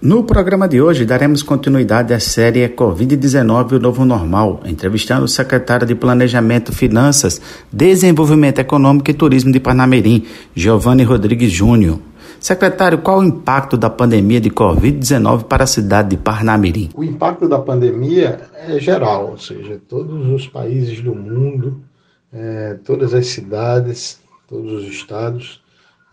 No programa de hoje, daremos continuidade à série Covid-19 O Novo Normal, entrevistando o secretário de Planejamento, Finanças, Desenvolvimento Econômico e Turismo de Parnamirim, Giovanni Rodrigues Júnior. Secretário, qual o impacto da pandemia de Covid-19 para a cidade de Parnamirim? O impacto da pandemia é geral, ou seja, todos os países do mundo, é, todas as cidades, todos os estados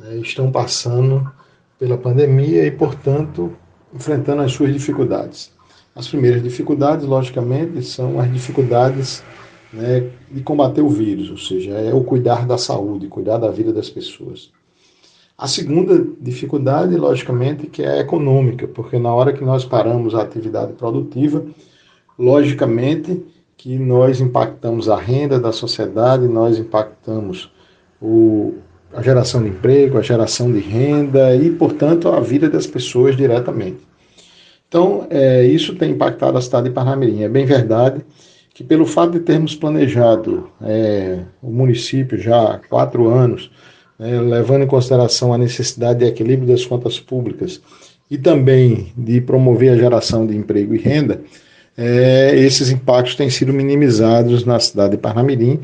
é, estão passando pela pandemia e, portanto, enfrentando as suas dificuldades. As primeiras dificuldades, logicamente, são as dificuldades né, de combater o vírus, ou seja, é o cuidar da saúde, cuidar da vida das pessoas. A segunda dificuldade, logicamente, que é a econômica, porque na hora que nós paramos a atividade produtiva, logicamente que nós impactamos a renda da sociedade, nós impactamos o, a geração de emprego, a geração de renda e, portanto, a vida das pessoas diretamente. Então, é, isso tem impactado a cidade de Parnamirim. É bem verdade que, pelo fato de termos planejado é, o município já há quatro anos, né, levando em consideração a necessidade de equilíbrio das contas públicas e também de promover a geração de emprego e renda, é, esses impactos têm sido minimizados na cidade de Parnamirim,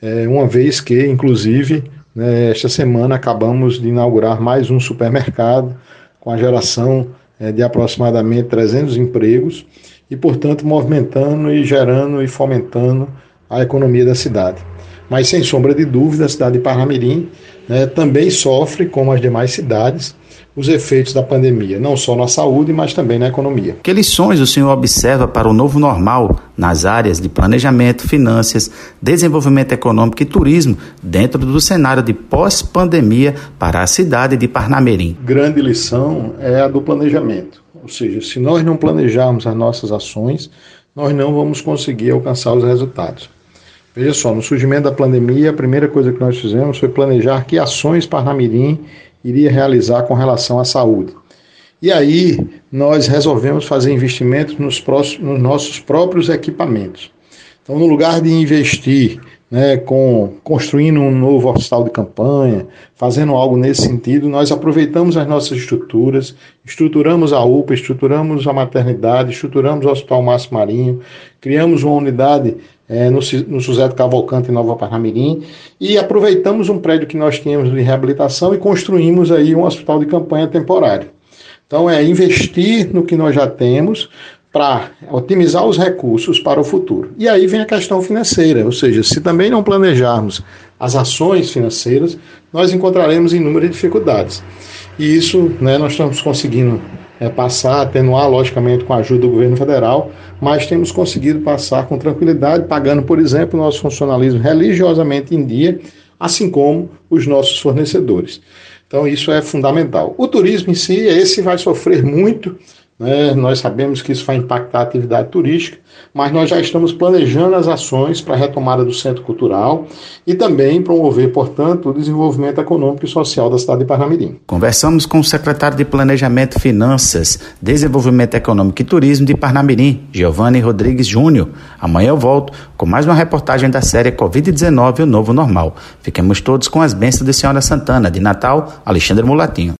é, uma vez que, inclusive, esta semana acabamos de inaugurar mais um supermercado com a geração é, de aproximadamente 300 empregos e, portanto, movimentando e gerando e fomentando a economia da cidade. Mas, sem sombra de dúvida, a cidade de Parnamirim né, também sofre, como as demais cidades, os efeitos da pandemia, não só na saúde, mas também na economia. Que lições o senhor observa para o novo normal nas áreas de planejamento, finanças, desenvolvimento econômico e turismo dentro do cenário de pós-pandemia para a cidade de Parnamirim? Grande lição é a do planejamento. Ou seja, se nós não planejarmos as nossas ações, nós não vamos conseguir alcançar os resultados. Veja só, no surgimento da pandemia, a primeira coisa que nós fizemos foi planejar que ações Parnamirim iria realizar com relação à saúde. E aí nós resolvemos fazer investimentos nos, próximos, nos nossos próprios equipamentos. Então, no lugar de investir né, com construindo um novo hospital de campanha, fazendo algo nesse sentido, nós aproveitamos as nossas estruturas, estruturamos a UPA, estruturamos a maternidade, estruturamos o Hospital Márcio Marinho, criamos uma unidade é, no, no Cavalcante, em Nova Parnamirim, e aproveitamos um prédio que nós tínhamos de reabilitação e construímos aí um hospital de campanha temporário. Então, é investir no que nós já temos, para otimizar os recursos para o futuro. E aí vem a questão financeira, ou seja, se também não planejarmos as ações financeiras, nós encontraremos inúmeras dificuldades. E isso né, nós estamos conseguindo é, passar, atenuar, logicamente, com a ajuda do governo federal, mas temos conseguido passar com tranquilidade, pagando, por exemplo, o nosso funcionalismo religiosamente em dia, assim como os nossos fornecedores. Então, isso é fundamental. O turismo em si, esse vai sofrer muito né? Nós sabemos que isso vai impactar a atividade turística, mas nós já estamos planejando as ações para a retomada do centro cultural e também promover, portanto, o desenvolvimento econômico e social da cidade de Parnamirim. Conversamos com o secretário de Planejamento, Finanças, Desenvolvimento Econômico e Turismo de Parnamirim, Giovanni Rodrigues Júnior. Amanhã eu volto com mais uma reportagem da série Covid-19 O Novo Normal. Fiquemos todos com as bênçãos de Senhora Santana. De Natal, Alexandre Mulatinho.